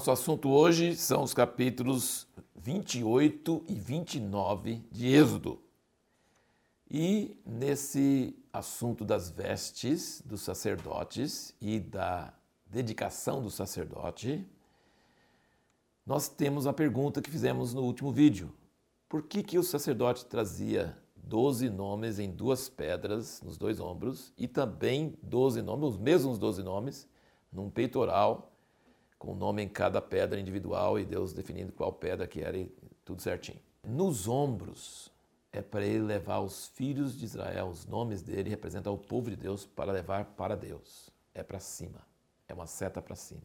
Nosso assunto hoje são os capítulos 28 e 29 de Êxodo. E nesse assunto das vestes dos sacerdotes e da dedicação do sacerdote, nós temos a pergunta que fizemos no último vídeo. Por que, que o sacerdote trazia 12 nomes em duas pedras nos dois ombros e também 12 nomes, os mesmos 12 nomes, num peitoral com o nome em cada pedra individual e Deus definindo qual pedra que era e tudo certinho. Nos ombros é para ele levar os filhos de Israel, os nomes dele representam o povo de Deus para levar para Deus. É para cima, é uma seta para cima.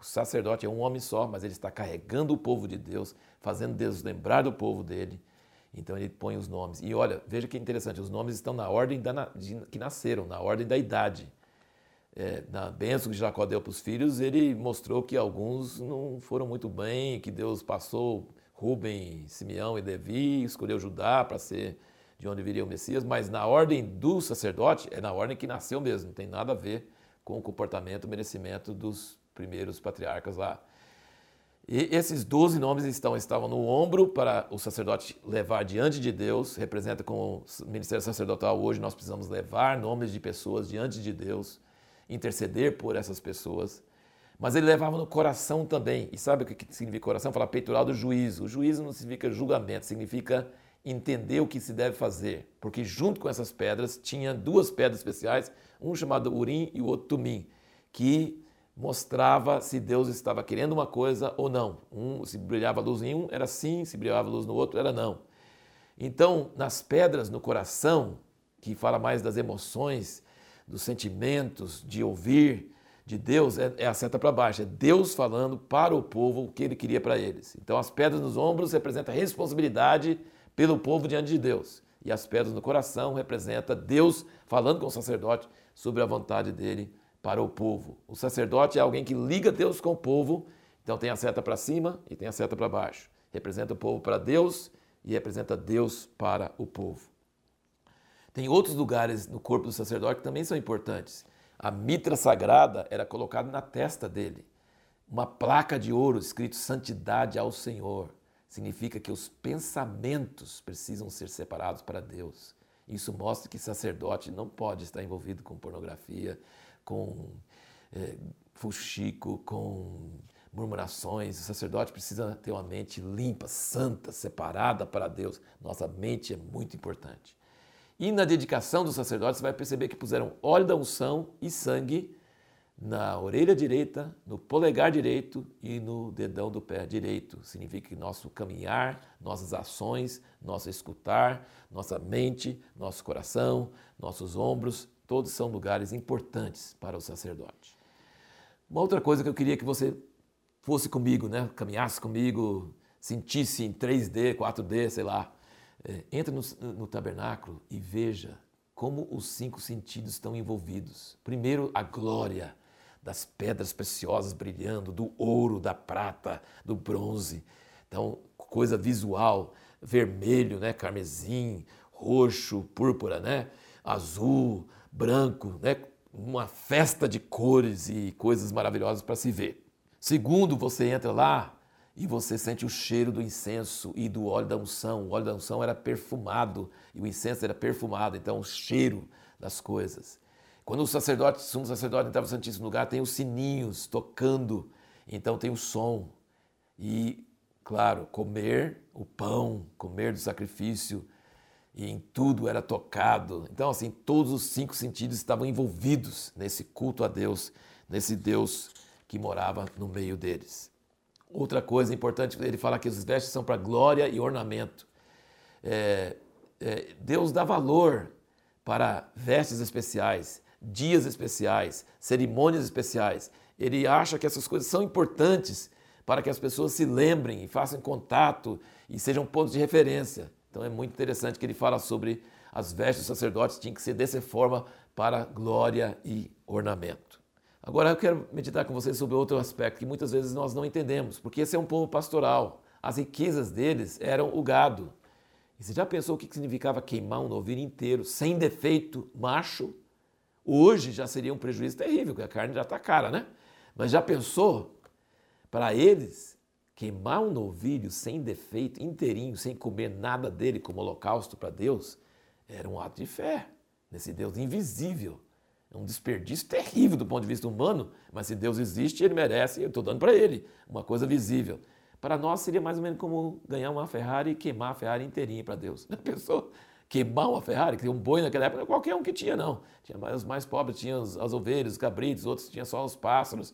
O sacerdote é um homem só, mas ele está carregando o povo de Deus, fazendo Deus lembrar do povo dele. Então ele põe os nomes. E olha, veja que interessante, os nomes estão na ordem da, de, que nasceram, na ordem da idade é, na bênção que Jacó deu para os filhos, ele mostrou que alguns não foram muito bem, que Deus passou Rubem, Simeão e Levi, escolheu Judá para ser de onde viria o Messias, mas na ordem do sacerdote, é na ordem que nasceu mesmo, não tem nada a ver com o comportamento, o merecimento dos primeiros patriarcas lá. E esses doze nomes estão, estavam no ombro para o sacerdote levar diante de Deus, representa com o ministério sacerdotal hoje, nós precisamos levar nomes de pessoas diante de Deus interceder por essas pessoas. Mas ele levava no coração também. E sabe o que significa coração? Fala peitoral do juízo. O juízo não significa julgamento, significa entender o que se deve fazer. Porque junto com essas pedras tinha duas pedras especiais, um chamado Urim e o outro Tumim, que mostrava se Deus estava querendo uma coisa ou não. Um, se brilhava luz em um, era sim, se brilhava luz no outro, era não. Então, nas pedras no coração, que fala mais das emoções, dos sentimentos, de ouvir de Deus, é, é a seta para baixo. É Deus falando para o povo o que ele queria para eles. Então, as pedras nos ombros representam a responsabilidade pelo povo diante de Deus. E as pedras no coração representam Deus falando com o sacerdote sobre a vontade dele para o povo. O sacerdote é alguém que liga Deus com o povo, então tem a seta para cima e tem a seta para baixo. Representa o povo para Deus e representa Deus para o povo. Tem outros lugares no corpo do sacerdote que também são importantes. A mitra sagrada era colocada na testa dele. Uma placa de ouro escrito Santidade ao Senhor. Significa que os pensamentos precisam ser separados para Deus. Isso mostra que sacerdote não pode estar envolvido com pornografia, com é, fuxico, com murmurações. O sacerdote precisa ter uma mente limpa, santa, separada para Deus. Nossa mente é muito importante. E na dedicação dos sacerdotes, você vai perceber que puseram óleo da unção e sangue na orelha direita, no polegar direito e no dedão do pé direito. Significa que nosso caminhar, nossas ações, nosso escutar, nossa mente, nosso coração, nossos ombros, todos são lugares importantes para o sacerdote. Uma outra coisa que eu queria que você fosse comigo, né? caminhasse comigo, sentisse em 3D, 4D, sei lá, entre no, no tabernáculo e veja como os cinco sentidos estão envolvidos. Primeiro, a glória das pedras preciosas brilhando, do ouro, da prata, do bronze. Então, coisa visual, vermelho, né, carmesim, roxo, púrpura, né, azul, branco, né, uma festa de cores e coisas maravilhosas para se ver. Segundo, você entra lá, e você sente o cheiro do incenso e do óleo da unção. O óleo da unção era perfumado e o incenso era perfumado, então o cheiro das coisas. Quando o sacerdote, o sumo sacerdote entrava no Santíssimo Lugar, tem os sininhos tocando, então tem o som. E, claro, comer o pão, comer do sacrifício, e em tudo era tocado. Então, assim, todos os cinco sentidos estavam envolvidos nesse culto a Deus, nesse Deus que morava no meio deles. Outra coisa importante, ele fala que os vestes são para glória e ornamento. É, é, Deus dá valor para vestes especiais, dias especiais, cerimônias especiais. Ele acha que essas coisas são importantes para que as pessoas se lembrem e façam contato e sejam pontos de referência. Então é muito interessante que ele fala sobre as vestes dos sacerdotes tinham que ser dessa forma para glória e ornamento. Agora eu quero meditar com vocês sobre outro aspecto que muitas vezes nós não entendemos, porque esse é um povo pastoral. As riquezas deles eram o gado. E você já pensou o que significava queimar um novilho inteiro, sem defeito, macho? Hoje já seria um prejuízo terrível, porque a carne já está cara, né? Mas já pensou? Para eles, queimar um novilho sem defeito, inteirinho, sem comer nada dele como holocausto para Deus, era um ato de fé nesse Deus invisível. É um desperdício terrível do ponto de vista humano, mas se Deus existe, ele merece, eu estou dando para ele uma coisa visível. Para nós seria mais ou menos como ganhar uma Ferrari e queimar a Ferrari inteirinha para Deus. A pessoa queimar uma Ferrari, que tem um boi naquela época, qualquer um que tinha, não. Tinha os mais pobres tinham as ovelhas, os cabritos, outros tinham só os pássaros.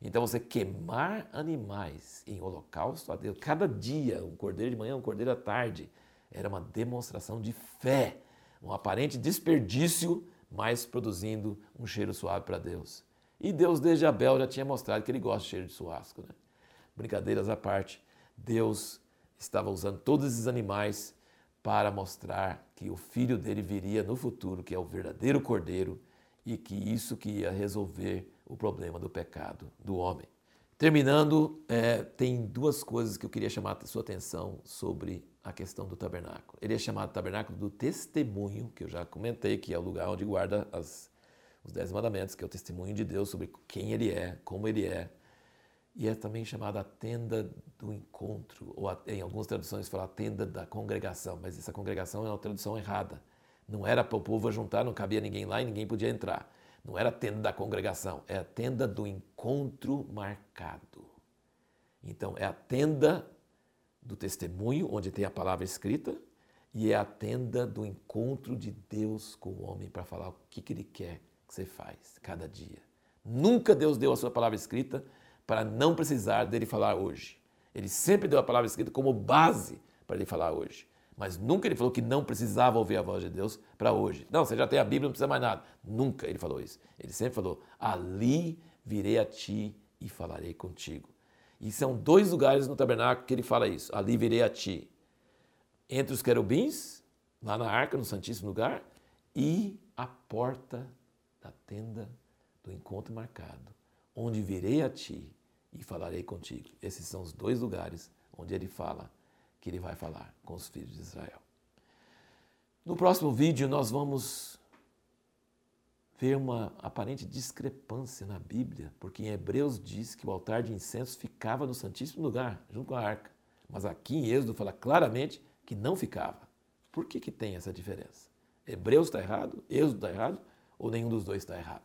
Então você queimar animais em holocausto a Deus, cada dia, um cordeiro de manhã, um cordeiro à tarde, era uma demonstração de fé, um aparente desperdício, mas produzindo um cheiro suave para Deus. E Deus desde Abel já tinha mostrado que ele gosta de cheiro de churrasco. Né? Brincadeiras à parte, Deus estava usando todos esses animais para mostrar que o filho dele viria no futuro, que é o verdadeiro cordeiro, e que isso que ia resolver o problema do pecado do homem. Terminando, é, tem duas coisas que eu queria chamar a sua atenção sobre a questão do tabernáculo. Ele é chamado tabernáculo do testemunho, que eu já comentei, que é o lugar onde guarda as, os dez mandamentos, que é o testemunho de Deus sobre quem ele é, como ele é. E é também chamada a tenda do encontro, ou a, em algumas traduções fala a tenda da congregação, mas essa congregação é uma tradução errada. Não era para o povo juntar, não cabia ninguém lá e ninguém podia entrar. Não era a tenda da congregação, é a tenda do encontro marcado. Então, é a tenda do testemunho, onde tem a palavra escrita, e é a tenda do encontro de Deus com o homem para falar o que, que ele quer que você faz cada dia. Nunca Deus deu a sua palavra escrita para não precisar dele falar hoje. Ele sempre deu a palavra escrita como base para ele falar hoje. Mas nunca ele falou que não precisava ouvir a voz de Deus para hoje. Não, você já tem a Bíblia, não precisa mais nada. Nunca ele falou isso. Ele sempre falou: Ali virei a ti e falarei contigo. E são dois lugares no tabernáculo que ele fala isso: Ali virei a ti. Entre os querubins, lá na arca, no Santíssimo Lugar, e a porta da tenda do encontro marcado, onde virei a ti e falarei contigo. Esses são os dois lugares onde ele fala que ele vai falar com os filhos de Israel. No próximo vídeo, nós vamos ver uma aparente discrepância na Bíblia, porque em Hebreus diz que o altar de incenso ficava no Santíssimo Lugar, junto com a arca. Mas aqui em Êxodo fala claramente que não ficava. Por que, que tem essa diferença? Hebreus está errado? Êxodo está errado? Ou nenhum dos dois está errado?